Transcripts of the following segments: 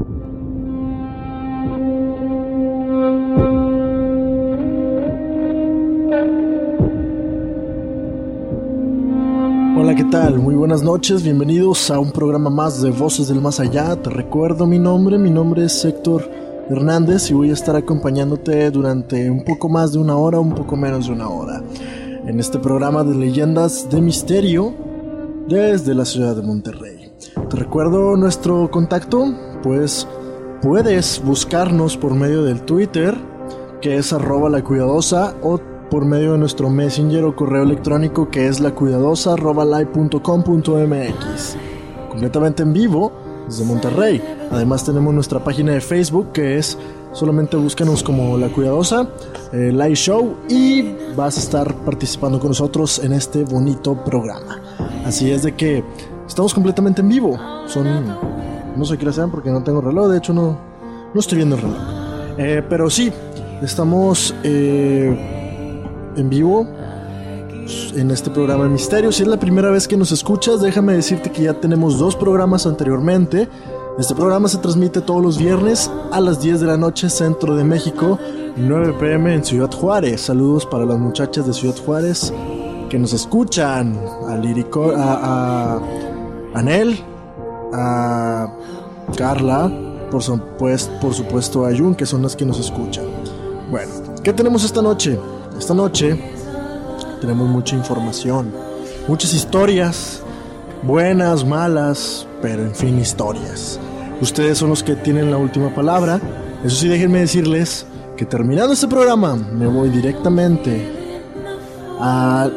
Hola, ¿qué tal? Muy buenas noches, bienvenidos a un programa más de Voces del Más Allá. Te recuerdo mi nombre, mi nombre es Héctor Hernández y voy a estar acompañándote durante un poco más de una hora, un poco menos de una hora, en este programa de leyendas de misterio desde la ciudad de Monterrey. Te recuerdo nuestro contacto, pues puedes buscarnos por medio del Twitter, que es arroba la cuidadosa, o por medio de nuestro messenger o correo electrónico que es lacuidadosa.com.mx. Completamente en vivo desde Monterrey. Además tenemos nuestra página de Facebook que es solamente búscanos como La Cuidadosa, eh, Live Show y vas a estar participando con nosotros en este bonito programa. Así es de que estamos completamente en vivo. Son no sé qué hora sean porque no tengo reloj, de hecho no, no estoy viendo el reloj. Eh, pero sí, estamos eh, en vivo en este programa de Misterio. Si es la primera vez que nos escuchas, déjame decirte que ya tenemos dos programas anteriormente. Este programa se transmite todos los viernes a las 10 de la noche, centro de México, y 9 pm en Ciudad Juárez. Saludos para las muchachas de Ciudad Juárez que nos escuchan. A Lirico, a Anel, a Carla, por supuesto, por supuesto a Jun, que son las que nos escuchan. Bueno, ¿qué tenemos esta noche? Esta noche tenemos mucha información, muchas historias, buenas, malas, pero en fin, historias. Ustedes son los que tienen la última palabra. Eso sí, déjenme decirles que terminando este programa me voy directamente a,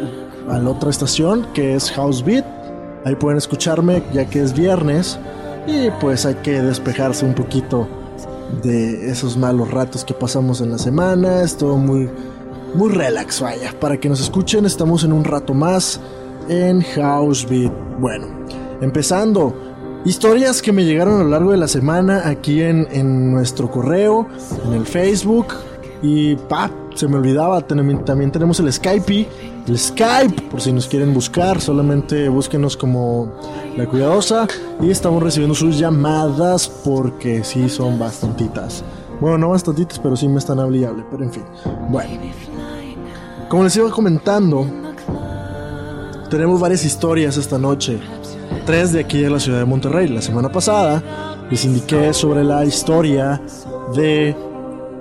a la otra estación que es House Beat. Ahí pueden escucharme ya que es viernes y pues hay que despejarse un poquito de esos malos ratos que pasamos en la semana. Es todo muy muy relax, vaya. Para que nos escuchen, estamos en un rato más en House Beat. Bueno, empezando. Historias que me llegaron a lo largo de la semana aquí en, en nuestro correo, en el Facebook. Y pa, se me olvidaba, también, también tenemos el Skype. El Skype, por si nos quieren buscar, solamente búsquenos como La Cuidadosa. Y estamos recibiendo sus llamadas porque sí son bastantitas. Bueno, no bastantitas, pero sí me están hablable. Pero en fin, bueno. Como les iba comentando, tenemos varias historias esta noche. Tres de aquí de la ciudad de Monterrey. La semana pasada les indiqué sobre la historia de...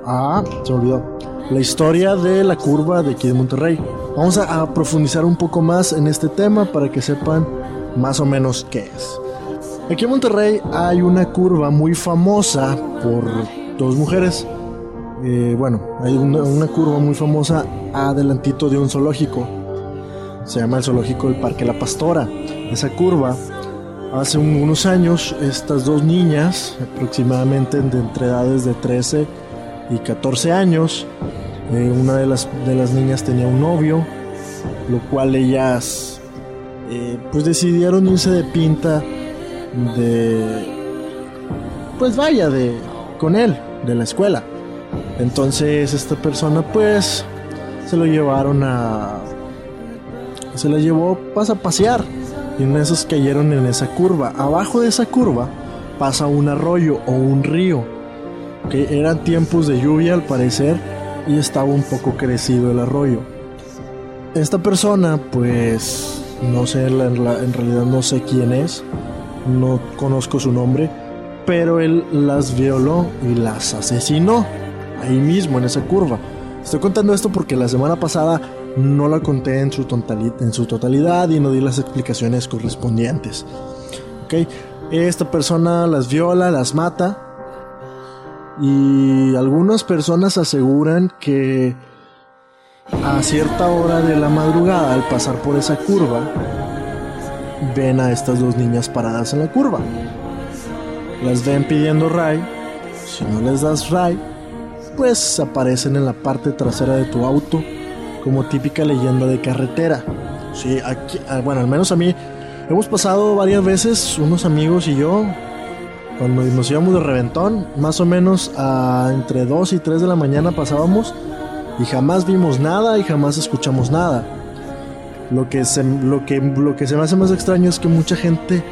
Ah, se me olvidó. La historia de la curva de aquí de Monterrey. Vamos a, profundizar un poco más en este tema para que sepan más o menos qué es. Aquí en Monterrey hay una curva muy famosa por dos mujeres. Eh, bueno, hay una, curva muy famosa adelantito de un zoológico. Se llama el zoológico del Parque La Pastora. Esa curva, hace un, unos años, estas dos niñas, aproximadamente entre edades de 13 y 14 años, eh, una de las, de las niñas tenía un novio, lo cual ellas eh, pues decidieron irse de pinta de pues vaya de con él de la escuela. Entonces esta persona pues se lo llevaron a se la llevó pues, a pasear y en esos cayeron en esa curva. Abajo de esa curva pasa un arroyo o un río que eran tiempos de lluvia al parecer y estaba un poco crecido el arroyo. Esta persona pues no sé, en realidad no sé quién es, no conozco su nombre, pero él las violó y las asesinó ahí mismo en esa curva. Estoy contando esto porque la semana pasada no la conté en su, totalidad y no di las explicaciones correspondientes. ¿Ok? Esta persona las viola, las mata y algunas personas aseguran que a cierta hora de la madrugada al pasar por esa curva ven a estas dos niñas paradas en la curva. Las ven pidiendo ray. Si no les das ray, pues aparecen en la parte trasera de tu auto como típica leyenda de carretera. Sí, aquí, ah, bueno, al menos a mí hemos pasado varias veces unos amigos y yo cuando nos íbamos de reventón, más o menos a entre 2 y 3 de la mañana pasábamos y jamás vimos nada y jamás escuchamos nada. Lo que se, lo que, lo que se me hace más extraño es que mucha gente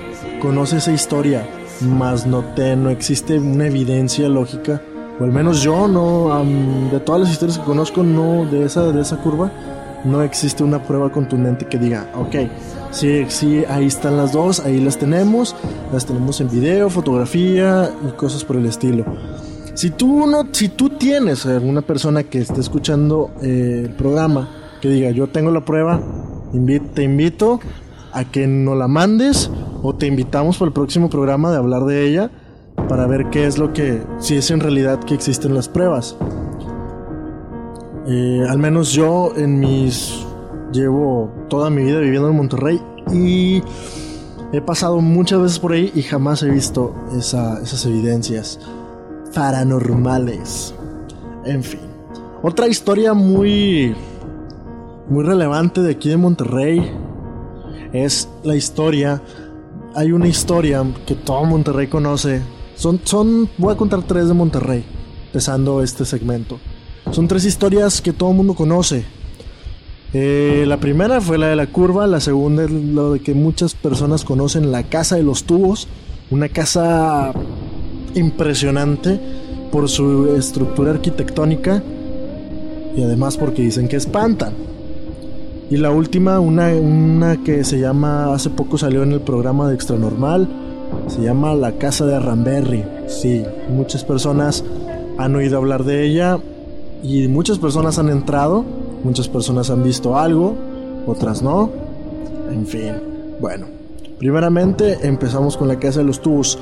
conoce esa historia, más no, te, no existe una evidencia lógica o al menos yo no, de todas las historias que conozco, no de esa, de esa curva, no existe una prueba contundente que diga, ok, sí, sí, ahí están las dos, ahí las tenemos, las tenemos en video, fotografía y cosas por el estilo. Si tú no, si tú tienes alguna persona que esté escuchando eh, el programa que diga, yo tengo la prueba, te invito a que no la mandes o te invitamos para el próximo programa de hablar de ella para ver qué es lo que, si es en realidad que existen las pruebas. Eh, al menos yo en mis, llevo toda mi vida viviendo en Monterrey y he pasado muchas veces por ahí y jamás he visto esas evidencias paranormales. En fin, otra historia muy, muy relevante de aquí de Monterrey es la historia. Hay una historia que todo Monterrey conoce son, son, voy a contar tres de Monterrey, empezando este segmento. Son tres historias que todo el mundo conoce. Eh, la primera fue la de la curva, la segunda es lo de que muchas personas conocen, la casa de los tubos, una casa impresionante por su estructura arquitectónica y además porque dicen que espantan. Y la última, una, una que se llama, hace poco salió en el programa de Extra Normal, se llama La Casa de Arramberry. Sí, muchas personas han oído hablar de ella y muchas personas han entrado, muchas personas han visto algo, otras no. En fin, bueno. Primeramente empezamos con la Casa de los Tubos.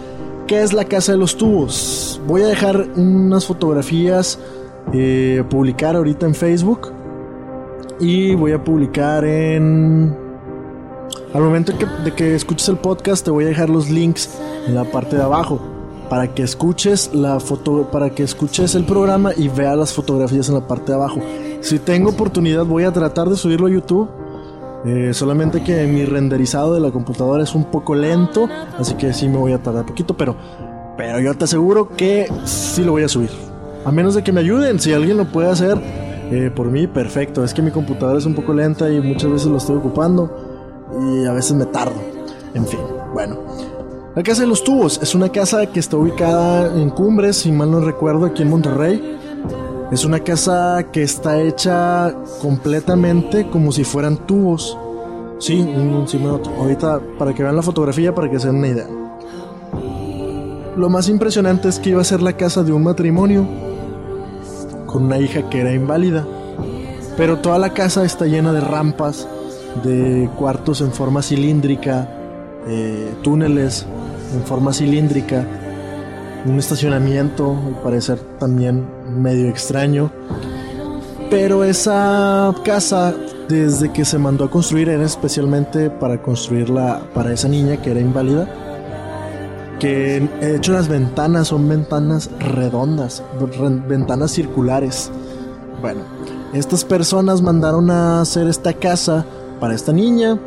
¿Qué es la Casa de los Tubos? Voy a dejar unas fotografías eh, publicar ahorita en Facebook y voy a publicar en al momento de que escuches el podcast te voy a dejar los links en la parte de abajo para que escuches la foto, para que escuches el programa y veas las fotografías en la parte de abajo. Si tengo oportunidad voy a tratar de subirlo a YouTube. Eh, solamente que mi renderizado de la computadora es un poco lento, así que sí me voy a tardar poquito, pero, pero yo te aseguro que sí lo voy a subir. A menos de que me ayuden, si alguien lo puede hacer eh, por mí, perfecto. Es que mi computadora es un poco lenta y muchas veces lo estoy ocupando y a veces me tardo. En fin, bueno. La Casa de los Tubos es una casa que está ubicada en Cumbres, si mal no recuerdo, aquí en Monterrey. Es una casa que está hecha completamente como si fueran tubos. Sí, uno encima otro. Ahorita, para que vean la fotografía, para que se den una idea. Lo más impresionante es que iba a ser la casa de un matrimonio con una hija que era inválida. Pero toda la casa está llena de rampas, de cuartos en forma cilíndrica, eh, túneles en forma cilíndrica, un estacionamiento, al parecer también medio extraño. Pero esa casa, desde que se mandó a construir, era especialmente para construirla para esa niña que era inválida. Que de hecho las ventanas son ventanas redondas, ventanas circulares. Bueno, estas personas mandaron a hacer esta casa para esta niña,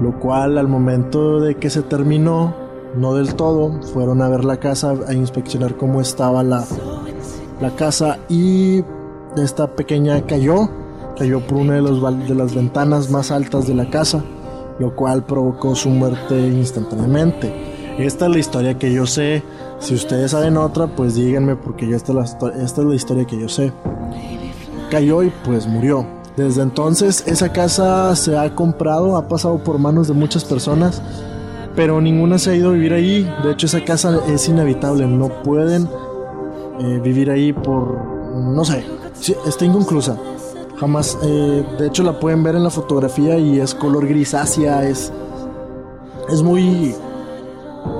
lo cual al momento de que se terminó no del todo, fueron a ver la casa, a inspeccionar cómo estaba la, la casa y esta pequeña cayó, cayó por una de, los, de las ventanas más altas de la casa, lo cual provocó su muerte instantáneamente. Esta es la historia que yo sé. Si ustedes saben otra, pues díganme porque yo esta es la, esta es la historia que yo sé. Cayó y pues murió. Desde entonces esa casa se ha comprado, ha pasado por manos de muchas personas, pero ninguna se ha ido a vivir ahí. De hecho esa casa es inhabitable, no pueden eh, vivir ahí por, no sé, está inconclusa. Jamás, eh, de hecho la pueden ver en la fotografía y es color grisácea, es, es muy,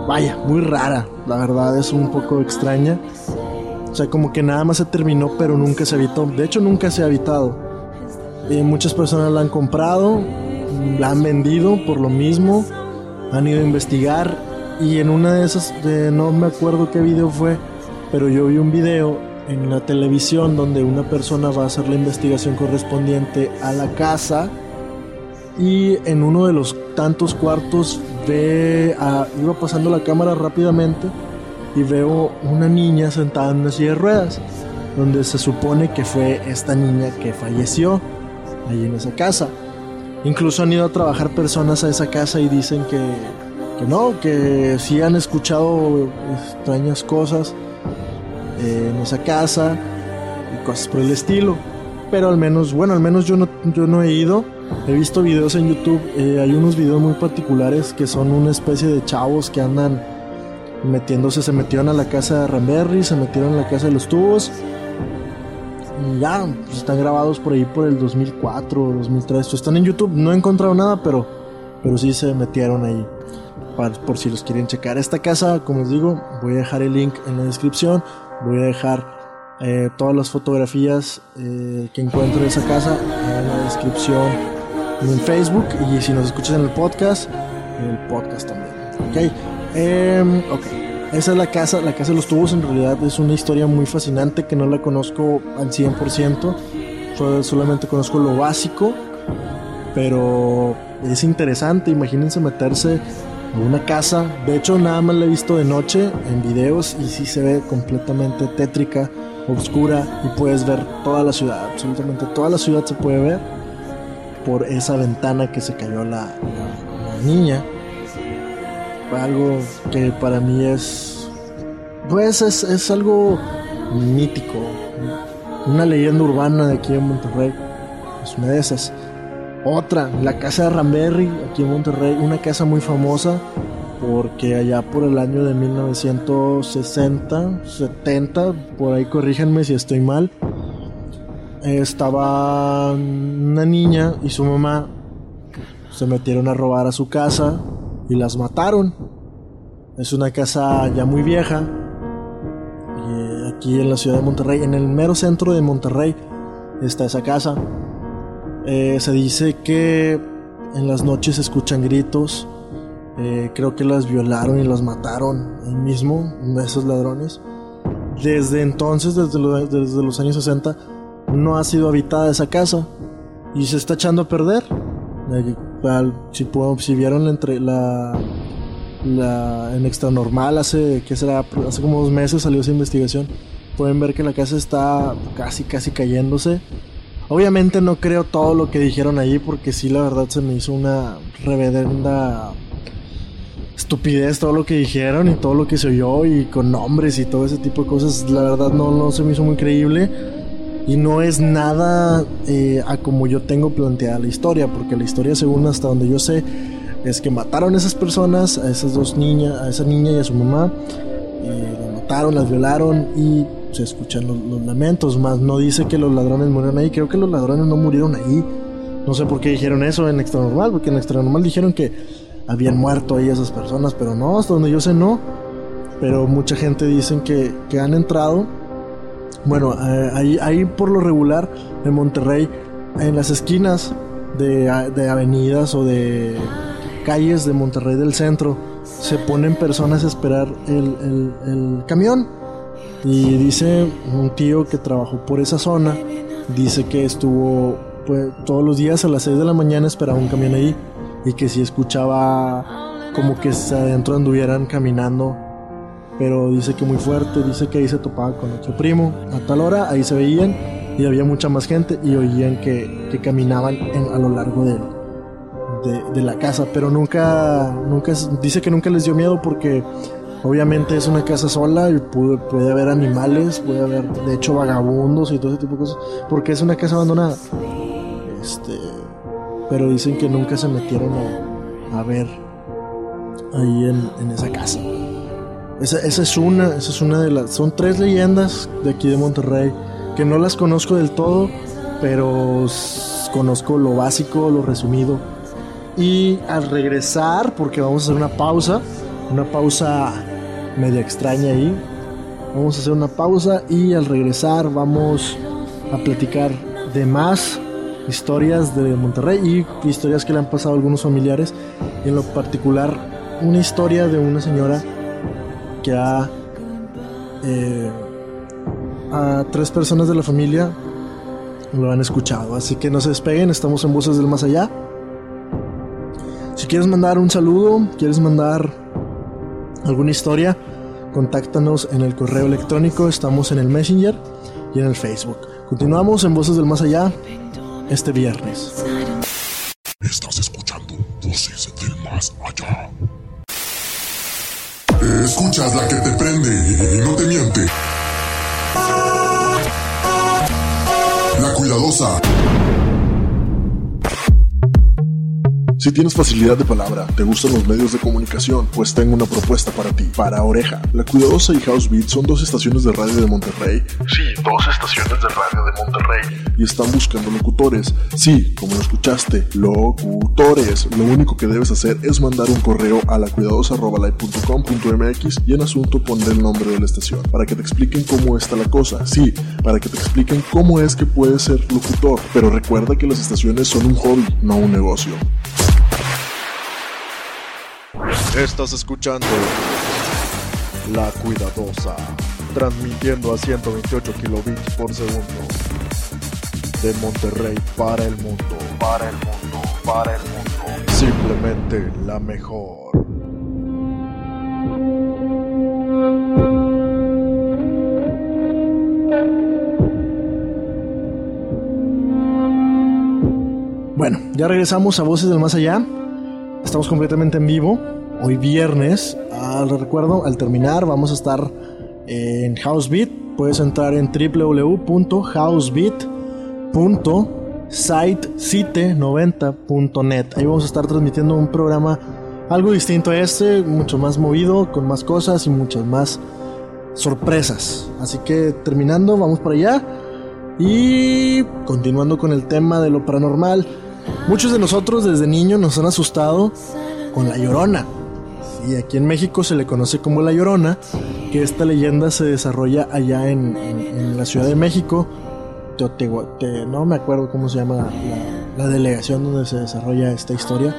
vaya, muy rara, la verdad es un poco extraña. O sea, como que nada más se terminó, pero nunca se habitó. De hecho, nunca se ha habitado. Eh, muchas personas la han comprado, la han vendido por lo mismo, han ido a investigar y en una de esas, no me acuerdo qué video fue, pero yo vi un video en la televisión donde una persona va a hacer la investigación correspondiente a la casa y en uno de los tantos cuartos ve a, iba pasando la cámara rápidamente y veo una niña sentada en una silla de ruedas donde se supone que fue esta niña que falleció ahí en esa casa. Incluso han ido a trabajar personas a esa casa y dicen que, que no que sí han escuchado extrañas cosas eh, en casa y cosas por el estilo pero al menos bueno al menos yo no yo no he ido He visto videos en YouTube, eh, hay unos videos muy particulares que son una especie de chavos que andan metiéndose, se metieron a la casa de Ramberry, se metieron a la casa de los tubos. Y ya, pues están grabados por ahí por el 2004 o 2003. Están en YouTube, no he encontrado nada, pero, pero sí se metieron ahí. para- por si los quieren checar. Esta casa, como les digo, voy a dejar el link en la descripción. Voy a dejar eh, todas las fotografías eh, que encuentro de esa casa en la descripción en Facebook y si nos escuchas en el podcast, en el podcast también. Ok, Em, ok. Esa es la casa, la casa de los tubos en realidad es una historia muy fascinante que no la conozco al 100%, so- solamente conozco lo básico, pero es interesante, imagínense meterse una casa, de hecho nada más la he visto de noche en videos y sí se ve completamente tétrica, oscura y puedes ver toda la ciudad, absolutamente toda la ciudad se puede ver por esa ventana que se cayó la, la- la niña. Algo que para mí es, pues es, es algo mítico, una leyenda urbana de aquí en Monterrey, es una de esas. Otra, la casa de Ramberry, aquí en Monterrey, una casa muy famosa porque allá por el año de 1960, 70, por ahí corríjanme si estoy mal, estaba una niña y su mamá se metieron a robar a su casa y las mataron. Es una casa ya muy vieja, y aquí en la ciudad de Monterrey, en el mero centro de Monterrey está esa casa. Eh, se dice que en las noches se escuchan gritos. eh, creo que las violaron y las mataron ahí mismo, esos ladrones. Desde entonces, desde, lo- desde los años 60, no ha sido habitada esa casa y se está echando a perder. Eh, Si, si vieron entre, la, la en extra normal hace ¿qué será? hace como dos meses salió esa investigación. Pueden ver que la casa está casi casi cayéndose. Obviamente no creo todo lo que dijeron ahí porque sí la verdad se me hizo una reverenda estupidez todo lo que dijeron y todo lo que se oyó y con nombres y todo ese tipo de cosas. La verdad no, no se me hizo muy creíble y no es nada eh, a como yo tengo planteada la historia, porque la historia según hasta donde yo sé es que mataron a esas personas, a esas dos niñas, a esa niña y a su mamá, eh, las mataron, las violaron y se escuchan los, los lamentos, más no dice que los ladrones murieron ahí, creo que los ladrones no murieron ahí. No sé por qué dijeron eso en Extra Normal, porque en Extra Normal dijeron que habían muerto ahí esas personas, pero no, hasta donde yo sé no. Pero mucha gente dicen que, que han entrado. Bueno, eh, ahí, ahí por lo regular en Monterrey, en las esquinas de, de avenidas o de calles de Monterrey del centro, se ponen personas a esperar el, el- camión. Y dice un tío que trabajó por esa zona, dice que estuvo pues, todos los días a las 6 de la mañana esperaba un camión ahí y que si escuchaba como que adentro anduvieran caminando. Pero dice que muy fuerte, dice que ahí se topaba con otro primo. A tal hora ahí se veían y había mucha más gente y oían que, que caminaban a lo largo de, de, la casa. Pero nunca, nunca, dice que nunca les dio miedo porque obviamente es una casa sola y puede, haber animales, puede haber de hecho vagabundos y todo ese tipo de cosas. Porque es una casa abandonada. Este, pero dicen que nunca se metieron a, ver ahí en, esa casa. Esa, esa es una, esa es una de las, son tres leyendas de aquí de Monterrey que no las conozco del todo, pero conozco lo básico, lo resumido. Y al regresar, porque vamos a hacer una pausa, una pausa media extraña ahí, vamos a hacer una pausa y al regresar vamos a platicar de más historias de Monterrey y historias que le han pasado a algunos familiares. Y en lo particular, una historia de una señora que ha eh, a tres personas de la familia lo han escuchado. Así que no se despeguen, estamos en Voces del Más Allá. Si quieres mandar un saludo, quieres mandar alguna historia, contáctanos en el correo electrónico, estamos en el Messenger y en el Facebook. Continuamos en Voces del Más Allá este viernes. Estás escuchando Voces del Más Allá. Escuchas la que te prende y no te miente. La cuidadosa. Si tienes facilidad de palabra, te gustan los medios de comunicación, pues tengo una propuesta para ti. Para Oreja, La Cuidadosa y House Beat son dos estaciones de radio de Monterrey. Sí, dos estaciones de radio de Monterrey. Y están buscando locutores. Sí, como lo escuchaste, locutores. Lo único que debes hacer es mandar un correo a lacuidadosa.com.mx y en asunto poner el nombre de la estación, para que te expliquen cómo está la cosa. Sí, para que te expliquen cómo es que puedes ser locutor. Pero recuerda que las estaciones son un hobby, no un negocio. Estás escuchando La Cuidadosa, transmitiendo a 128 kilobits por segundo. De Monterrey para el mundo, para el mundo, para el mundo. Simplemente la mejor. Bueno, ya regresamos a Voces del Más Allá. Estamos completamente en vivo. Hoy viernes, al recuerdo, al terminar vamos a estar en Housebeat. Puedes entrar en www.housebeat.sitesite90.net. Ahí vamos a estar transmitiendo un programa algo distinto a este, mucho más movido, con más cosas y muchas más sorpresas. Así que terminando, vamos para allá. Y continuando con el tema de lo paranormal, muchos de nosotros desde niños nos han asustado con la llorona. Y aquí en México se le conoce como la llorona, que esta leyenda se desarrolla allá en, la Ciudad de México. Teotegua- te- no me acuerdo cómo se llama la, la delegación donde se desarrolla esta historia.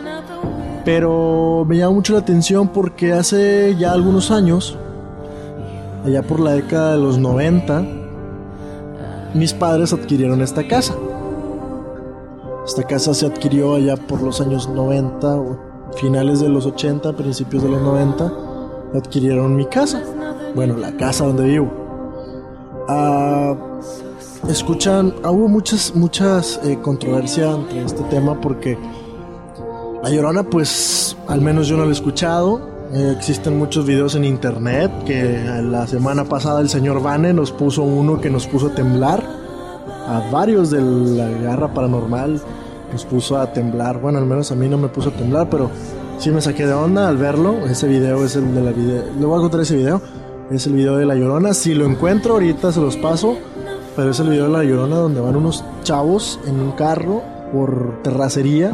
Pero me llama mucho la atención porque hace ya algunos años, allá por la década de los 90, mis padres adquirieron esta casa. Esta casa se adquirió allá por los años 90, o finales de los 80, principios de los 90. Adquirieron mi casa. Bueno, la casa donde vivo. Ah, escuchan, hubo muchas, muchas eh, controversia entre este tema porque la Llorona, pues, al menos yo no la he escuchado. Eh, existen muchos videos en internet que la semana pasada el señor Vane nos puso uno que nos puso a temblar. A varios de la garra paranormal nos puso a temblar. Bueno, al menos a mí no me puso a temblar, pero sí me saqué de onda al verlo. Ese video es el de la video. Le voy a contar ese video. Es el video de la Llorona. Si lo encuentro ahorita se los paso. Pero es el video de la Llorona donde van unos chavos en un carro por terracería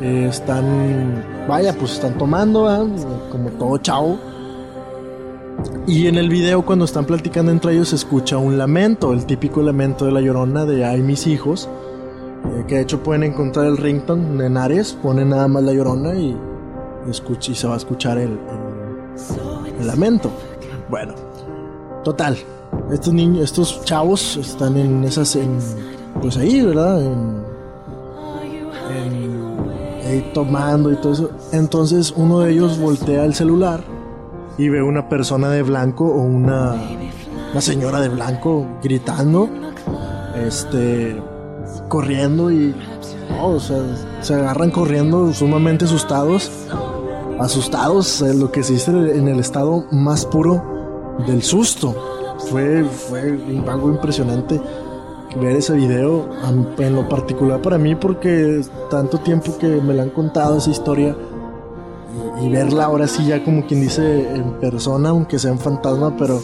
eh, están, vaya, pues están tomando, como todo chavo. Y en el video cuando están platicando entre ellos se escucha un lamento, el típico lamento de la llorona de ay mis hijos, eh, que de hecho pueden encontrar el ringtone en Ares, ponen nada más la llorona y, y se va a escuchar el lamento. Bueno, total, estos niños, estos chavos están en esas, en, pues ahí, ¿verdad? En, en, ahí tomando y todo eso. Entonces uno de ellos voltea el celular y ve una persona de blanco o una, una señora de blanco gritando, este, corriendo y, oh, o se agarran corriendo sumamente asustados, asustados, lo que se dice en el estado más puro del susto. Fue, fue algo impresionante ver ese video, en lo particular para mí, porque tanto tiempo que me la han contado esa historia y, y verla ahora sí ya como quien dice en persona, aunque sea en fantasma, pero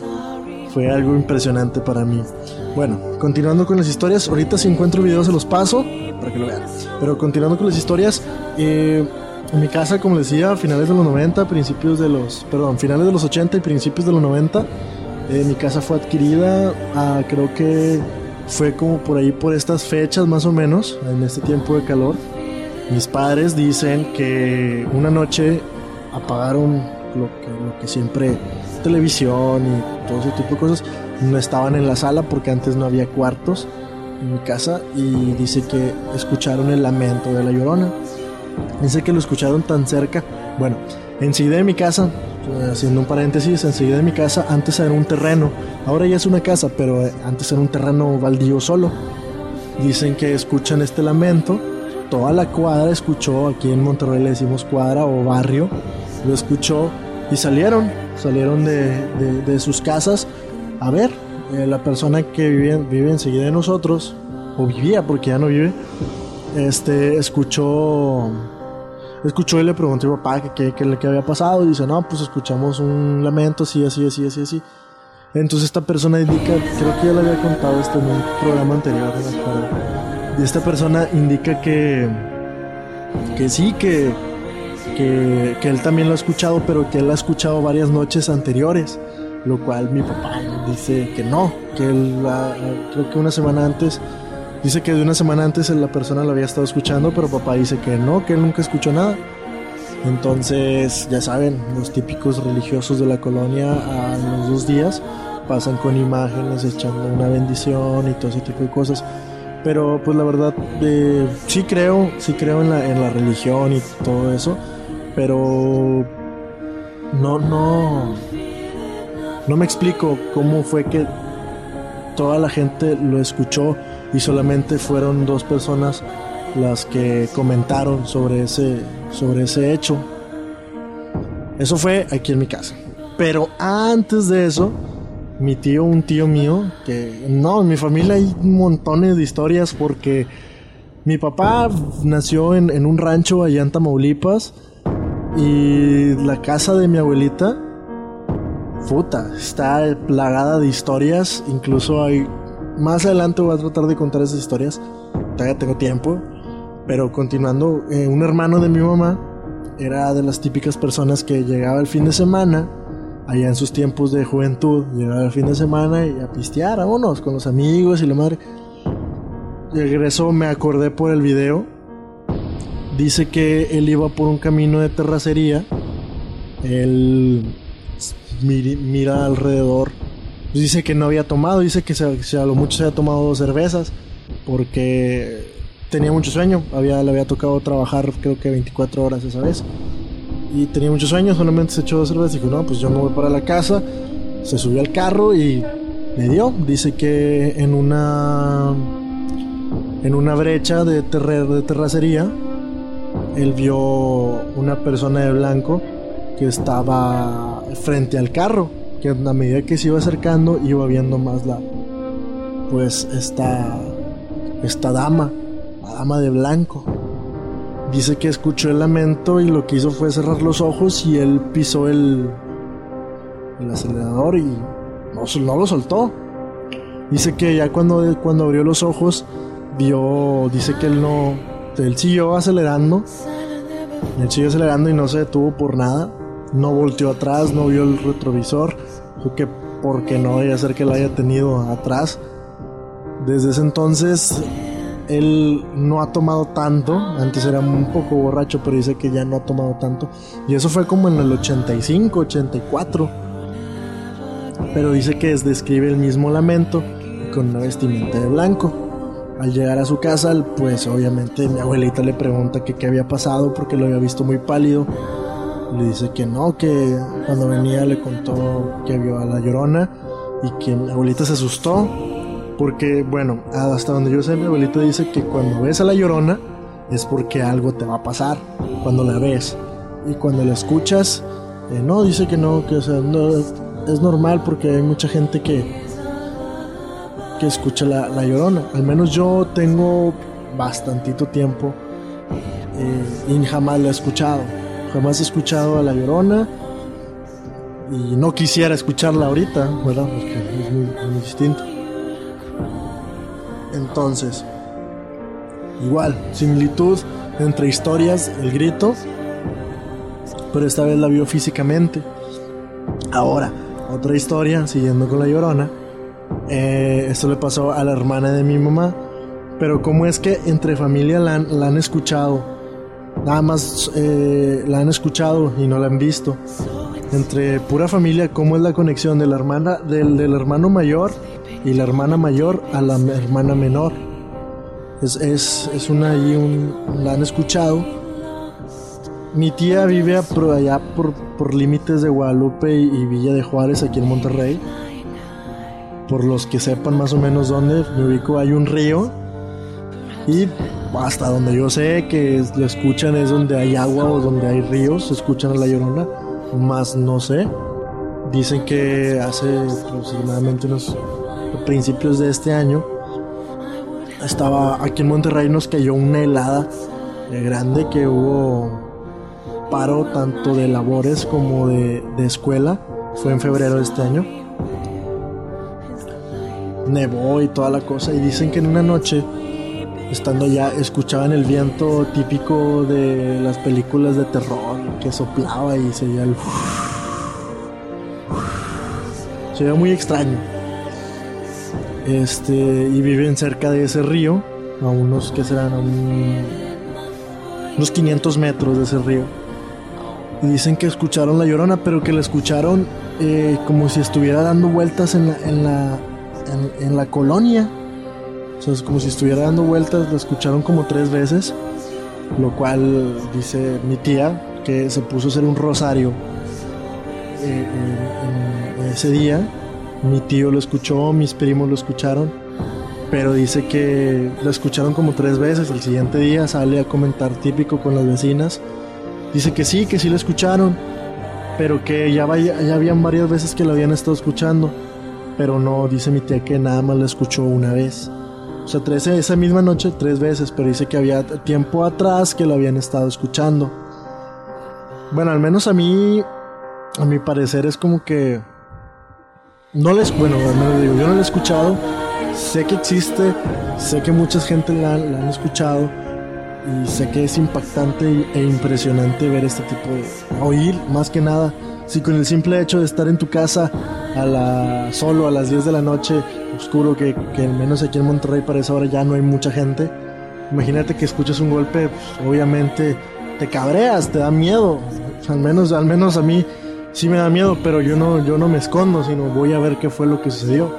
fue algo impresionante para mí. Bueno, continuando con las historias, ahorita si encuentro videos se los paso para que lo vean. Pero continuando con las historias, eh, en mi casa, como les decía, a finales de los 90, principios de los, perdón, finales de los 80 y principios de los 90, eh, mi casa fue adquirida, ah, creo que fue como por ahí por estas fechas más o menos, en este tiempo de calor. Mis padres dicen que una noche apagaron lo que, lo que siempre televisión y todo ese tipo de cosas. No estaban en la sala porque antes no había cuartos en mi casa y dice que escucharon el lamento de la llorona. Dice que lo escucharon tan cerca. Bueno, enseguida de mi casa, eh, haciendo un paréntesis, enseguida de mi casa, antes era un terreno. Ahora ya es una casa, pero eh, antes era un terreno baldío solo. Dicen que escuchan este lamento. Toda la cuadra escuchó, aquí en Monterrey le decimos cuadra o barrio, lo escuchó y salieron, salieron de, de- de sus casas a ver. eh, la persona que vive, enseguida de nosotros, o vivía porque ya no vive, este, escuchó, escuchó y le preguntó a mi papá que qué qué había pasado y dice, no, pues escuchamos un lamento así, así, así, así, así. Entonces esta persona indica, creo que ya le había contado esto en un programa anterior, no. Y esta persona indica que, que sí, que, que, que él también lo ha escuchado, pero que él ha escuchado varias noches anteriores, lo cual mi papá dice que no, que él creo que una semana antes, dice que de una semana antes la persona lo había estado escuchando, pero papá dice que no, que él nunca escuchó nada. Entonces, ya saben, los típicos religiosos de la colonia a los dos días pasan con imágenes echando una bendición y todo ese tipo de cosas. Pero pues la verdad, eh, sí creo, sí creo en la, en la religión y todo eso, pero no, no, no me explico cómo fue que toda la gente lo escuchó y solamente fueron dos personas las que comentaron sobre ese, sobre ese hecho. Eso fue aquí en mi casa. Pero antes de eso, mi tío, un tío mío, que no, en mi familia hay montones de historias porque mi papá nació en, en un rancho allá en Tamaulipas y la casa de mi abuelita, puta, está plagada de historias. Incluso hay, más adelante voy a tratar de contar esas historias, tengo tiempo. Pero continuando, eh, un hermano de mi mamá era de las típicas personas que llegaba el fin de semana, allá en sus tiempos de juventud, llegaba el fin de semana y a pistear, vámonos, con los amigos y la madre. Regreso, me acordé por el video. Dice que él iba por un camino de terracería. Él mira alrededor. Dice que no había tomado, dice que se, a lo mucho se había tomado dos cervezas porque tenía mucho sueño. Había, le había tocado trabajar creo que 24 horas esa vez. Y tenía mucho sueño, solamente se echó dos cervezas y dijo, no, pues yo me voy para la casa. Se subió al carro y le dio. Dice que en una en una brecha de, de terracería, él vio una persona de blanco que estaba frente al carro, que a medida que se iba acercando iba viendo más la, pues esta, esta dama, la dama de blanco. Dice que escuchó el lamento y lo que hizo fue cerrar los ojos y él pisó el, el acelerador y no, no lo soltó. Dice que ya cuando, cuando abrió los ojos, vio, dice que él no, él siguió acelerando, él siguió acelerando y no se detuvo por nada, no volteó atrás, no vio el retrovisor, creo que porque no debía ser que lo haya tenido atrás. Desde ese entonces, él no ha tomado tanto, antes era un poco borracho, pero dice que ya no ha tomado tanto, y eso fue como en el 85, 84. Pero dice que es- describe el mismo lamento con una vestimenta de blanco. Al llegar a su casa, pues obviamente mi abuelita le pregunta que qué había pasado porque lo había visto muy pálido. Le dice que no, que cuando venía le contó que vio a la llorona y que mi abuelita se asustó. Porque, bueno, hasta donde yo sé, mi abuelita dice que cuando ves a la llorona es porque algo te va a pasar cuando la ves. Y cuando la escuchas, eh, no, dice que no, que es normal porque hay mucha gente que, que escucha la, la llorona. Al menos yo tengo bastantito tiempo eh, y jamás la he escuchado. Jamás he escuchado a la llorona y no quisiera escucharla ahorita, ¿verdad? Porque es muy, distinto. Entonces, igual, similitud entre historias, el grito, pero esta vez la vio físicamente. Ahora, otra historia, siguiendo con la llorona. Eh, esto le pasó a la hermana de mi mamá. Pero como es que entre familia la han escuchado, nada más eh, la han escuchado y no la han visto. Entre pura familia, ¿cómo es la conexión de la hermana, del, del hermano mayor y la hermana mayor a la hermana menor? Es, es, es una ahí, un, la han escuchado. Mi tía vive allá por, por límites de Guadalupe y, y Villa de Juárez, aquí en Monterrey. Por los que sepan más o menos dónde me ubico, hay un río. Y hasta donde yo sé que lo escuchan es donde hay agua o donde hay ríos, escuchan la llorona. Más no sé. Dicen que hace aproximadamente unos principios de este año estaba aquí en Monterrey nos cayó una helada eh, grande que hubo paro tanto de labores como de, de escuela. Fue en febrero de este año. Nevó y toda la cosa. Y dicen que en una noche, estando allá, escuchaban el viento típico de las películas de terror que soplaba y se veía el. Se muy extraño. Este, y viven cerca de ese río, a unos que serán a un- unos 500 metros de ese río. Y dicen que escucharon la llorona, pero que la escucharon eh, como si estuviera dando vueltas en la, en la, en la colonia. O como si estuviera dando vueltas, la escucharon como tres veces. Lo cual dice mi tía que se puso a hacer un rosario eh, en ese día mi tío lo escuchó, mis primos lo escucharon, pero dice que lo escucharon como tres veces. El siguiente día sale a comentar típico con las vecinas. Dice que sí, que sí lo escucharon, pero que ya, vaya- ya habían varias veces que lo habían estado escuchando. Pero no, dice mi tía que nada más lo escuchó una vez. O sea, tres, esa misma noche tres veces, pero dice que había tiempo atrás que lo habían estado escuchando. Bueno, al menos a mí, a mi parecer es como que no les, bueno, al menos digo, yo no la he escuchado. Sé que existe, sé que mucha gente la, la han escuchado y sé que es impactante e impresionante ver este tipo de oír, más que nada. Si con el simple hecho de estar en tu casa a la solo a las 10 de la noche, oscuro que, que al menos aquí en Monterrey para esa hora ya no hay mucha gente. Imagínate que escuchas un golpe, pues, obviamente te cabreas, te da miedo. Al menos, al menos a mí sí me da miedo, pero yo no, yo no me escondo, sino voy a ver qué fue lo que sucedió.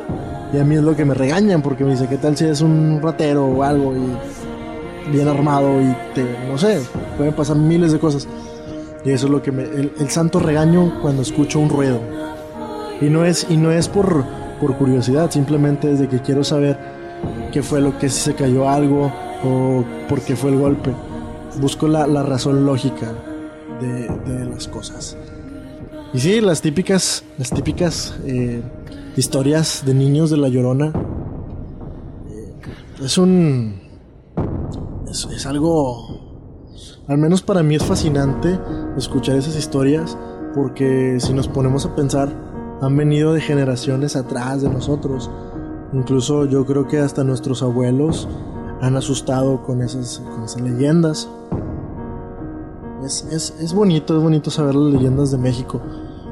Y a mí es lo que me regañan, porque me dice, ¿qué tal si es un ratero o algo? Y bien armado y te, no sé, pueden pasar miles de cosas. Y eso es lo que me, el, el santo regaño cuando escucho un ruido. Y no es, y no es por, por curiosidad, simplemente es de que quiero saber qué fue lo que si se cayó algo o por qué fue el golpe. Busco la, la razón lógica de, de las cosas. Y sí, las típicas, las típicas eh, historias de niños de la llorona. eh, es un. Es algo. Al menos para mí es fascinante escuchar esas historias. Porque si nos ponemos a pensar, han venido de generaciones atrás de nosotros. Incluso yo creo que hasta nuestros abuelos han asustado con esas, con esas leyendas. Es, es, es bonito, es bonito saber las leyendas de México.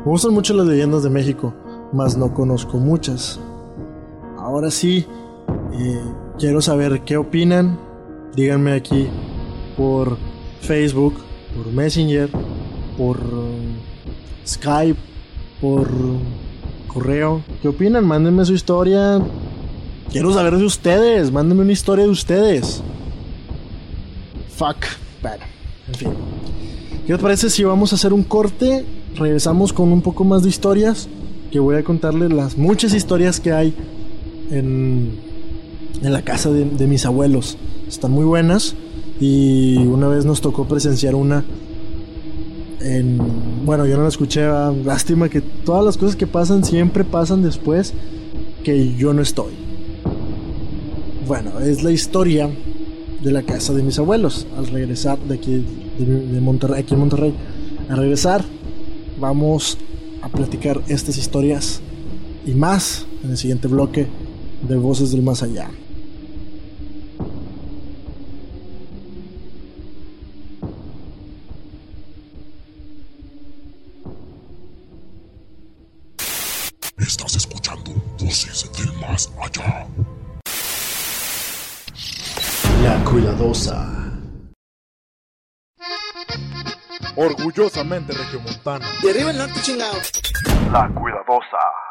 Me gustan mucho las leyendas de México, mas no conozco muchas. Ahora sí, eh, quiero saber qué opinan. Díganme aquí por Facebook, por Messenger, por um, Skype, por um, correo. ¿Qué opinan? Mándenme su historia. Quiero saber de ustedes. Mándenme una historia de ustedes. Fuck. Bueno, en fin. ¿Qué les parece si vamos a hacer un corte? Regresamos con un poco más de historias. Que voy a contarles las muchas historias que hay en, en la casa de mis abuelos. Están muy buenas. Y una vez nos tocó presenciar una en, bueno, yo no la escuché, ah, lástima que todas las cosas que pasan siempre pasan después que yo no estoy. Bueno, es la historia de la casa de mis abuelos al regresar de aquí de, de Monterrey, aquí en Monterrey. Al regresar vamos a platicar estas historias y más en el siguiente bloque de Voces del Más Allá. Orgullosamente regiomontana. De arriba el norte, chingado. La Cuidadosa.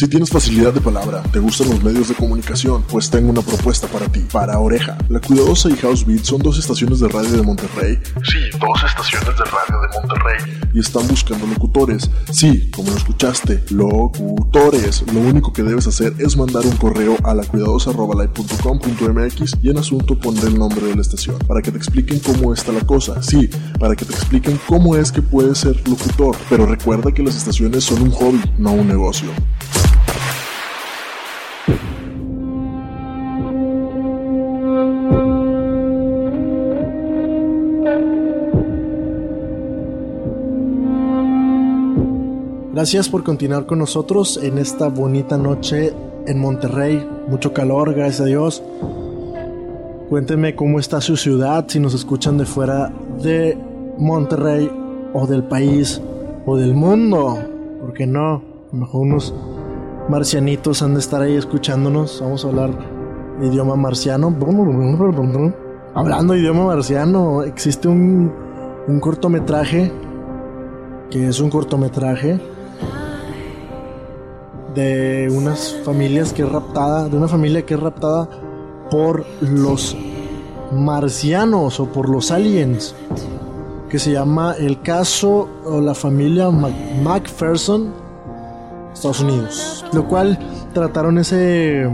Si tienes facilidad de palabra, te gustan los medios de comunicación, pues tengo una propuesta para ti. Para Oreja, La Cuidadosa y House Beat son dos estaciones de radio de Monterrey. Sí, dos estaciones de radio de Monterrey. Y están buscando locutores. Sí, como lo escuchaste, locutores. Lo único que debes hacer es mandar un correo a lacuidadosa.com.mx y en asunto pondré el nombre de la estación, para que te expliquen cómo está la cosa. Sí, para que te expliquen cómo es que puedes ser locutor. Pero recuerda que las estaciones son un hobby, no un negocio. Gracias por continuar con nosotros en esta bonita noche en Monterrey. Mucho calor, gracias a Dios. Cuéntenme cómo está su ciudad, si nos escuchan de fuera de Monterrey o del país o del mundo. ¿Por qué no? A lo mejor unos marcianitos han de estar ahí escuchándonos. Vamos a hablar idioma marciano. Hablando idioma marciano, existe un cortometraje que es un cortometraje de unas familias que es raptada, de una familia que es raptada por los marcianos o por los aliens, que se llama el caso o la familia Mac Macpherson, Estados Unidos, lo cual trataron ese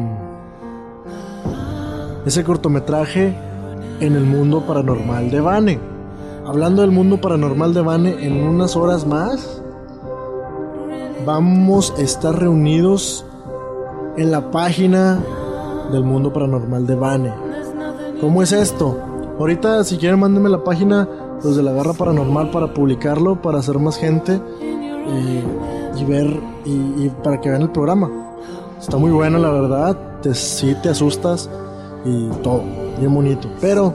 ese cortometraje en el mundo paranormal de Vane. Hablando del mundo paranormal de Vane, en unas horas más vamos a estar reunidos en la página del mundo paranormal de Vane. ¿Cómo es esto? Ahorita si quieren mándenme la página los de la garra paranormal para publicarlo, para hacer más gente eh, y ver y, y para que vean el programa. Está muy bueno la verdad, te, sí te asustas y todo, bien bonito. Pero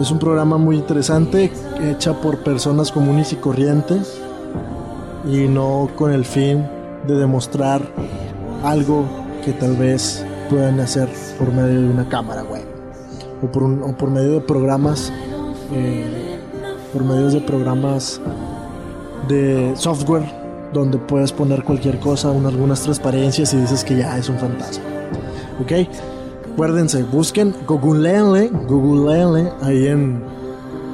es un programa muy interesante, hecha por personas comunes y corrientes y no con el fin de demostrar algo que tal vez puedan hacer por medio de una cámara web o por, un- o por medio de programas, eh, por medio de programas de software donde puedes poner cualquier cosa, un- algunas transparencias y dices que ya es un fantasma. ¿Ok? Acuérdense, busquen, googleenle, googleenle ahí en.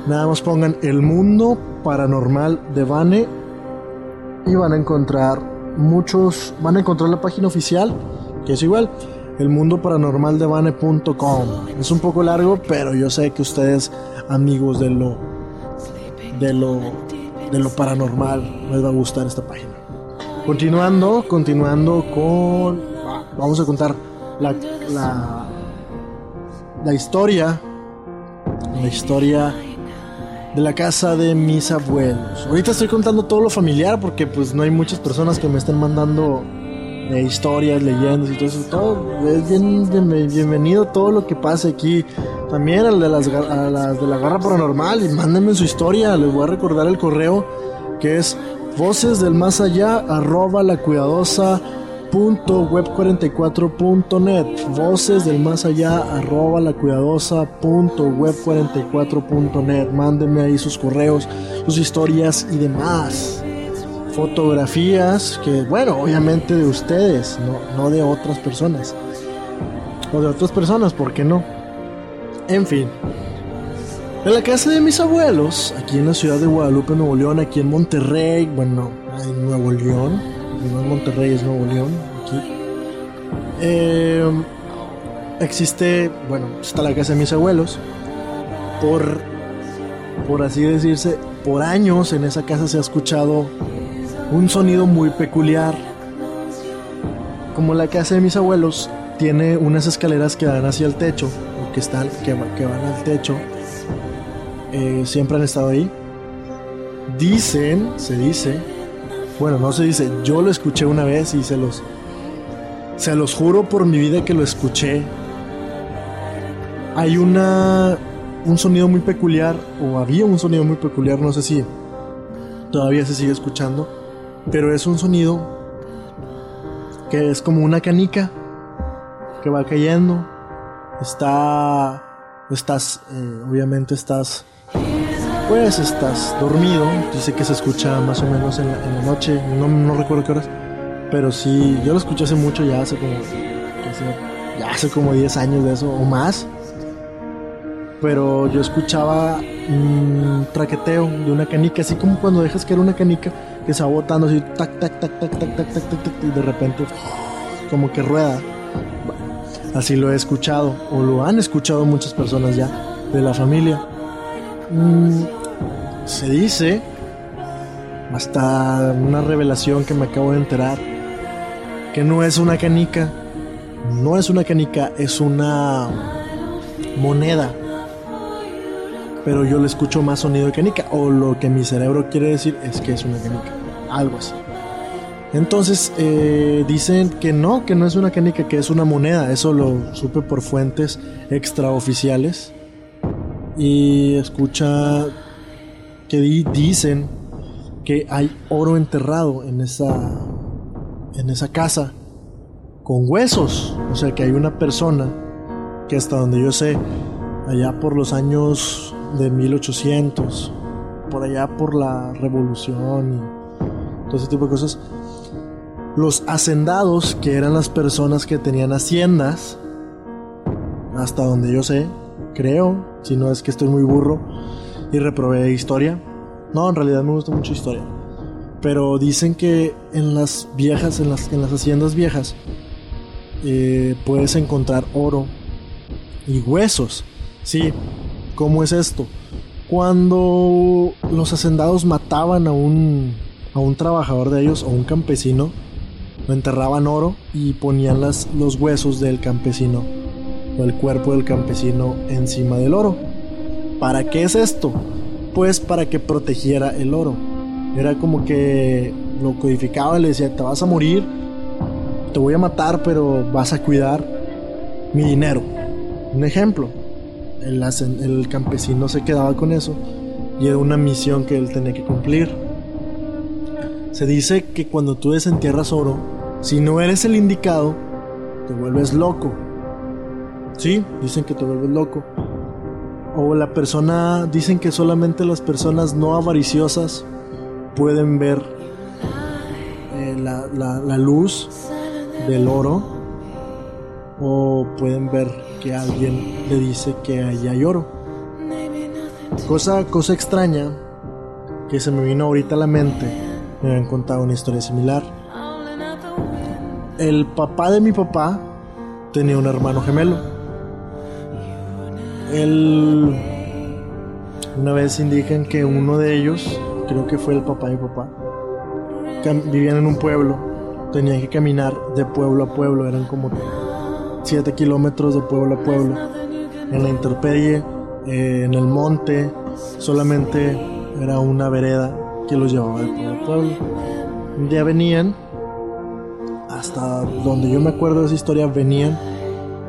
Nada más pongan el mundo paranormal de Vane van a encontrar muchos. Van a encontrar la página oficial, que es igual, el mundo paranormal de Vane.com. Es un poco largo, pero yo sé que ustedes, amigos de lo. de lo. de lo paranormal, les va a gustar esta página. Continuando, continuando con. Vamos a contar la, la historia. La historia de la casa de mis abuelos. Ahorita estoy contando todo lo familiar porque pues no hay muchas personas que me estén mandando eh, historias, leyendas y todo eso. Todo es bien, bien- bienvenido todo lo que pase aquí. También al de las, a las de la garra paranormal y mándenme su historia. Les voy a recordar el correo que es voces del más allá arroba la cuidadosa punto web44.net voces del más allá arroba la cuidadosa punto web44.net mándenme ahí sus correos sus historias y demás fotografías que, bueno, obviamente de ustedes, no, no de otras personas. O de otras personas, ¿por qué no? En fin. En la casa de mis abuelos, aquí en la ciudad de Guadalupe, Nuevo León, aquí en Monterrey, bueno, en Nuevo León, no en Monterrey, es Nuevo León, aquí. Eh, existe, bueno, está la casa de mis abuelos. Por, por así decirse, por años en esa casa se ha escuchado un sonido muy peculiar. Como la casa de mis abuelos tiene unas escaleras que dan hacia el techo, o que, están, que van al techo, eh, siempre han estado ahí. Dicen, se dice, bueno, no se dice, yo lo escuché una vez y se los, se los juro por mi vida que lo escuché. Hay una, un sonido muy peculiar, o había un sonido muy peculiar, no sé si todavía se sigue escuchando, pero es un sonido que es como una canica que va cayendo. Está, estás, eh, obviamente estás pues estás dormido. Dice que se escucha más o menos en la, en la noche. No, no, recuerdo qué horas. Pero sí, yo lo escuché hace mucho, ya hace como. Ya hace como 10 años de eso o más. Pero yo escuchaba un traqueteo de una canica, así como cuando dejas que era una canica que se va botando así, tac, tac, tac, tac, tac, tac, tac, tac, tac, y de repente como que rueda. Así lo he escuchado, o lo han escuchado muchas personas ya de la familia. Mm, se dice, hasta una revelación que me acabo de enterar, que no es una canica, no es una canica, es una moneda. Pero yo le escucho más sonido de canica, o lo que mi cerebro quiere decir es que es una canica, algo así. Entonces eh, dicen que no, que no es una canica, que es una moneda. Eso lo supe por fuentes extraoficiales. Y escucha que di- dicen que hay oro enterrado en esa, en esa casa con huesos. O sea que hay una persona que hasta donde yo sé, allá por los años de 1800, por allá por la revolución y todo ese tipo de cosas, los hacendados, que eran las personas que tenían haciendas, hasta donde yo sé, creo, si no es que estoy muy burro y reprobé historia. No, en realidad me gusta mucho historia. Pero dicen que en las viejas, en las, en las haciendas viejas, eh, puedes encontrar oro y huesos. Sí, ¿cómo es esto? Cuando los hacendados mataban a un, a un trabajador de ellos o un campesino, lo enterraban oro y ponían las, los huesos del campesino o el cuerpo del campesino encima del oro. ¿Para qué es esto? Pues para que protegiera el oro. Era como que lo codificaba y le decía, te vas a morir, te voy a matar, pero vas a cuidar mi dinero. Un ejemplo, el, el campesino se quedaba con eso y era una misión que él tenía que cumplir. Se dice que cuando tú desentierras oro, si no eres el indicado, te vuelves loco. Sí, dicen que te vuelves loco. O la persona, dicen que solamente las personas no avariciosas pueden ver eh, la, la- la luz del oro. O pueden ver que alguien le dice que ahí hay oro. Cosa, cosa extraña que se me vino ahorita a la mente. Me habían contado una historia similar. El papá de mi papá tenía un hermano gemelo. Él. Una vez indican que uno de ellos, creo que fue el papá mi papá, vivían en un pueblo. Tenían que caminar de pueblo a pueblo, eran como 7 kilómetros de pueblo a pueblo. En la interperie, eh, en el monte, solamente era una vereda que los llevaba de pueblo a pueblo. Un día venían, hasta donde yo me acuerdo de esa historia, venían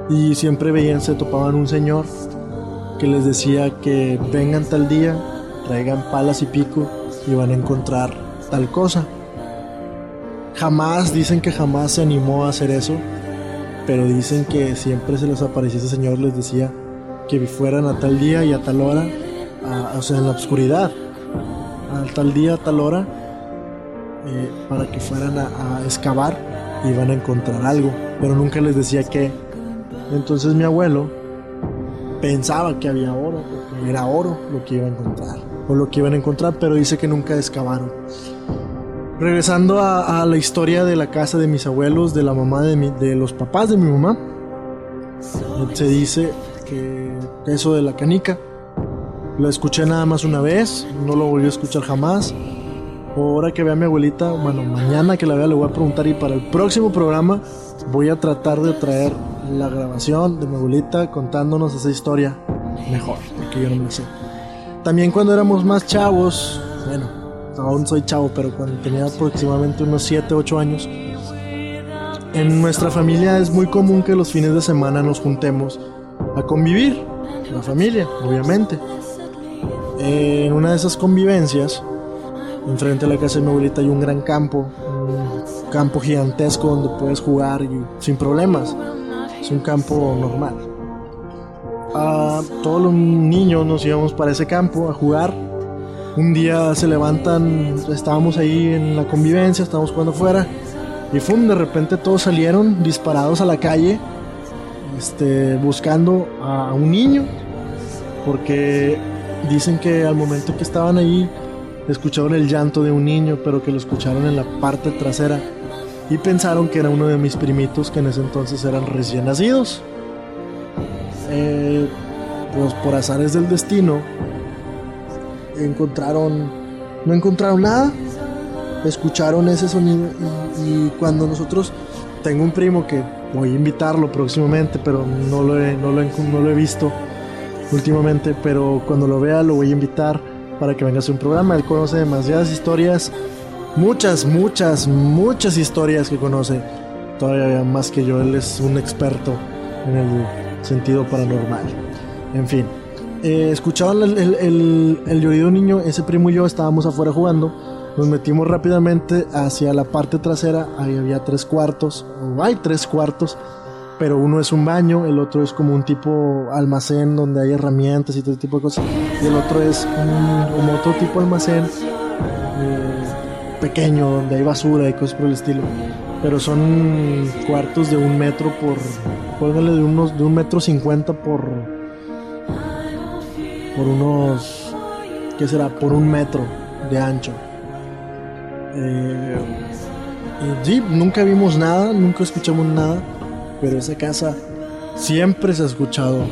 y siempre veían, se topaban un señor que les decía que vengan tal día, traigan palas y pico y van a encontrar tal cosa. Jamás, dicen que jamás se animó a hacer eso, pero dicen que siempre se les aparecía ese señor, les decía que fueran a tal día y a tal hora, o sea, en la oscuridad, a tal día, a tal hora, eh, para que fueran a, a excavar y iban a encontrar algo, pero nunca les decía qué. Entonces mi abuelo pensaba que había oro, que era oro lo que iba a encontrar, o lo que iban a encontrar, pero dice que nunca excavaron. Regresando a, a la historia de la casa de mis abuelos, de la mamá de, mi- de los papás de mi mamá, se dice que eso de la canica, lo escuché nada más una vez, no lo volví a escuchar jamás. Ahora que vea a mi abuelita, bueno, mañana que la vea le voy a preguntar y para el próximo programa voy a tratar de traer la grabación de mi abuelita contándonos esa historia mejor, porque yo no me sé. También cuando éramos más chavos, bueno, aún soy chavo, pero cuando tenía aproximadamente unos 7, 8 años, en nuestra familia es muy común que los fines de semana nos juntemos a convivir, la familia, obviamente. En una de esas convivencias, enfrente de la casa de mi abuelita hay un gran campo, un campo gigantesco donde puedes jugar y sin problemas. Es un campo normal. Ah, todos los niños nos íbamos para ese campo a jugar. Un día se levantan, estábamos ahí en la convivencia, estábamos jugando afuera. Y de repente todos salieron disparados a la calle, este, buscando a un niño, porque dicen que al momento que estaban ahí escucharon el llanto de un niño, pero que lo escucharon en la parte trasera y pensaron que era uno de mis primitos que en ese entonces eran recién nacidos. Eh, pues por azares del destino encontraron, no encontraron nada, escucharon ese sonido y, cuando nosotros tengo un primo que voy a invitarlo próximamente, pero no lo he- no lo he visto últimamente, pero cuando lo vea lo voy a invitar para que venga a hacer un programa. Él conoce demasiadas historias, muchas, muchas, muchas historias que conoce, todavía más que yo. Él es un experto en el sentido paranormal. En fin, eh, escuchaban el, llorido niño, ese primo y yo estábamos afuera jugando. Nos metimos rápidamente hacia la parte trasera, ahí había tres cuartos, o hay tres cuartos, pero uno es un baño, el otro es como un tipo almacén donde hay herramientas y todo tipo de cosas, y el otro es un, como otro tipo de almacén donde hay basura y cosas por el estilo, pero son cuartos de un metro por, póngale de unos de un metro cincuenta por por unos, ¿qué será? Por un metro de ancho. Eh, nunca vimos nada, nunca escuchamos nada, pero esa casa siempre se ha escuchado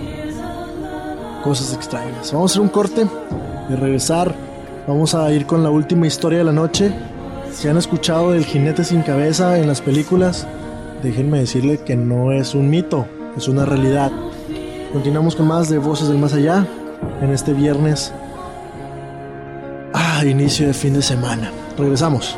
cosas extrañas. Vamos a hacer un corte y regresar. Vamos a ir con la última historia de la noche. Si han escuchado del jinete sin cabeza en las películas, déjenme decirle que no es un mito, es una realidad. Continuamos con más de Voces del Más Allá en este viernes. Ah, inicio de fin de semana. Regresamos.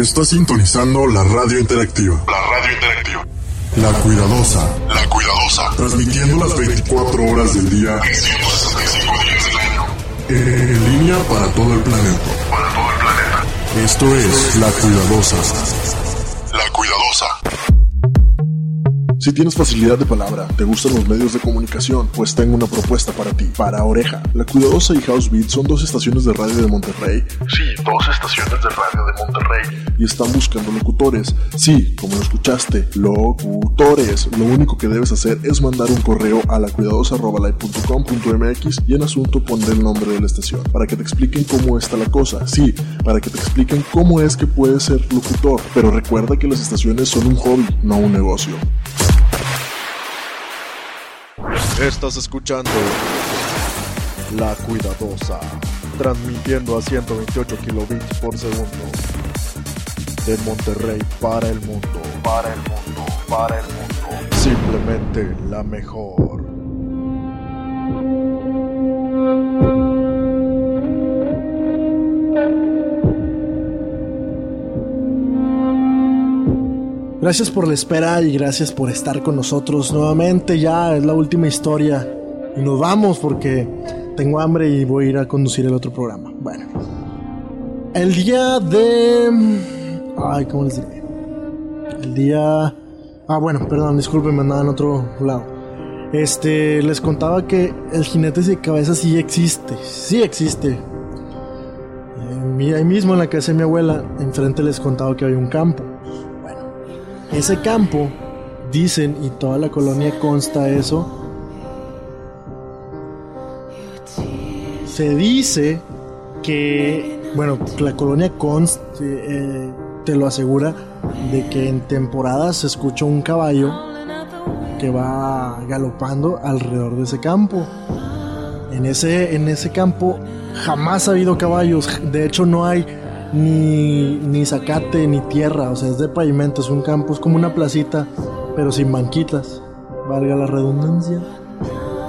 Estás sintonizando la radio interactiva. La radio interactiva. La cuidadosa. La cuidadosa. Transmitiendo las 24 horas del día. 365 días del año. En línea para todo el planeta. Para todo el planeta. Esto es La Cuidadosa. Si tienes facilidad de palabra, te gustan los medios de comunicación, pues tengo una propuesta para ti. Para Oreja, La Cuidadosa y House Beat son dos estaciones de radio de Monterrey. Sí, dos estaciones de radio de Monterrey. Y están buscando locutores. Sí, como lo escuchaste, locutores. Lo único que debes hacer es mandar un correo a lacuidadosa.com.mx y en asunto poner el nombre de la estación, para que te expliquen cómo está la cosa. Sí, para que te expliquen cómo es que puedes ser locutor. Pero recuerda que las estaciones son un hobby, no un negocio. Estás escuchando La Cuidadosa, transmitiendo a 128 kilobits por segundo. De Monterrey para el mundo, para el mundo, para el mundo. Simplemente la mejor. Gracias por la espera y gracias por estar con nosotros nuevamente. Ya es la última historia y nos vamos porque tengo hambre y voy a ir a conducir el otro programa. Bueno, el día de. Ay, ¿cómo les diré? El día Ah, bueno, perdón, disculpen, me andaba en otro lado. Este, les contaba que el jinete sin cabeza sí existe, sí existe. Eh, ahí mismo en la casa de mi abuela, enfrente les contaba que había un campo. Ese campo, dicen, y toda la colonia consta eso, se dice que, bueno, la colonia consta, eh, te lo asegura, de que en temporadas se escucha un caballo que va galopando alrededor de ese campo. En ese, en ese campo jamás ha habido caballos, de hecho no hay ni, ni zacate ni tierra, o sea, es de pavimento, es un campo, es como una placita, pero sin banquitas, valga la redundancia.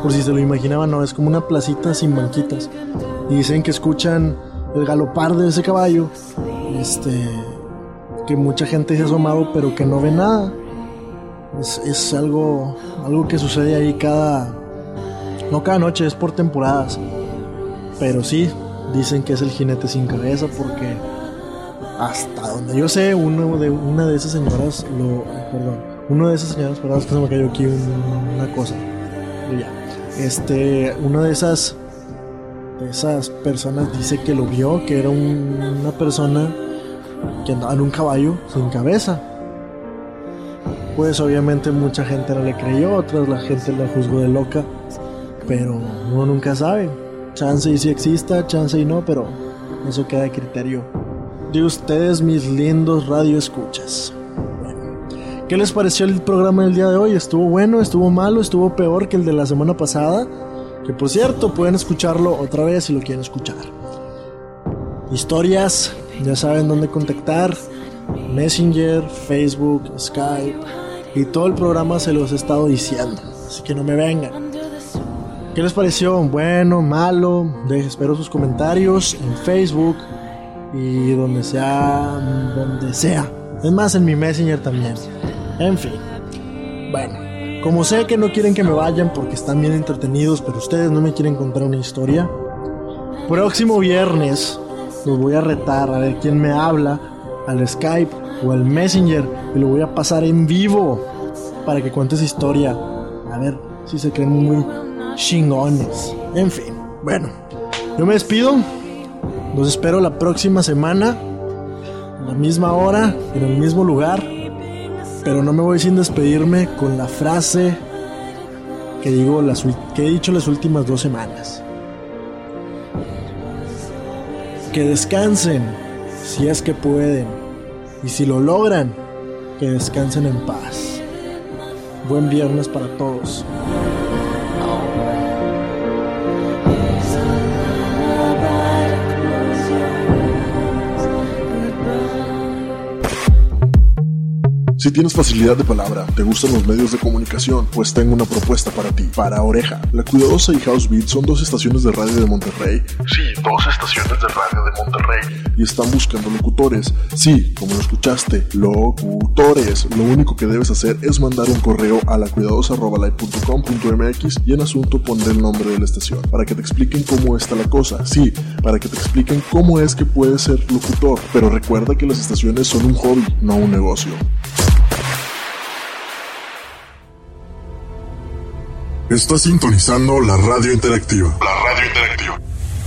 Por si se lo imaginaban, no, es como una placita sin banquitas. Y dicen que escuchan el galopar de ese caballo, este, que mucha gente se ha asomado pero que no ve nada. Es, es, algo, algo que sucede ahí cada... No cada noche, es por temporadas. Pero sí, dicen que es el jinete sin cabeza porque hasta donde yo sé, uno de, una de esas señoras, lo, perdón, uno de esas señoras, perdón, es que se me cayó aquí una cosa. Ya. Este, una de esas, de esas personas dice que lo vio, que era una persona que andaba en un caballo sin cabeza. Pues obviamente mucha gente no le creyó, otras la gente la juzgó de loca, pero uno nunca sabe. Chance y si exista, chance y no, pero eso queda a criterio de ustedes, mis lindos radio escuchas. ¿Qué les pareció el programa del día de hoy? ¿Estuvo bueno? ¿Estuvo malo? ¿Estuvo peor que el de la semana pasada? Que por cierto, pueden escucharlo otra vez si lo quieren escuchar. Historias, ya saben dónde contactar. Messenger, Facebook, Skype. Y todo el programa se los he estado diciendo. Así que no me vengan. ¿Qué les pareció? Bueno, malo. espero sus comentarios en Facebook y donde sea, donde sea. Es más, en mi Messenger también. En fin. Bueno, como sé que no quieren que me vayan porque están bien entretenidos, pero ustedes no me quieren contar una historia. Próximo viernes los voy a retar a ver quién me habla al Skype o al Messenger y lo voy a pasar en vivo para que cuente esa historia. A ver si se creen muy chingones. En fin, bueno, yo me despido. Los espero la próxima semana, a la misma hora, en el mismo lugar. Pero no me voy sin despedirme con la frase que, digo las, que he dicho las últimas dos semanas. Que descansen si es que pueden. Y si lo logran, que descansen en paz. Buen viernes para todos. Si tienes facilidad de palabra, te gustan los medios de comunicación, pues tengo una propuesta para ti. Para Oreja, La Cuidadosa y House Beat son dos estaciones de radio de Monterrey. Sí, dos estaciones de radio de Monterrey. Y están buscando locutores. Sí, como lo escuchaste, locutores. Lo único que debes hacer es mandar un correo a la cuidadosa.com.mx y en asunto poner el nombre de la estación para que te expliquen cómo está la cosa. Sí, para que te expliquen cómo es que puedes ser locutor. Pero recuerda que las estaciones son un hobby, no un negocio. Estás sintonizando la radio interactiva. La radio interactiva.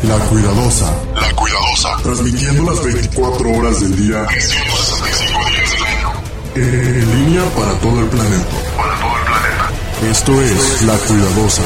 La cuidadosa. La cuidadosa. Transmitiendo las 24 horas del día. 365 días del año. En línea para todo el planeta. Para todo el planeta. Esto es La Cuidadosa.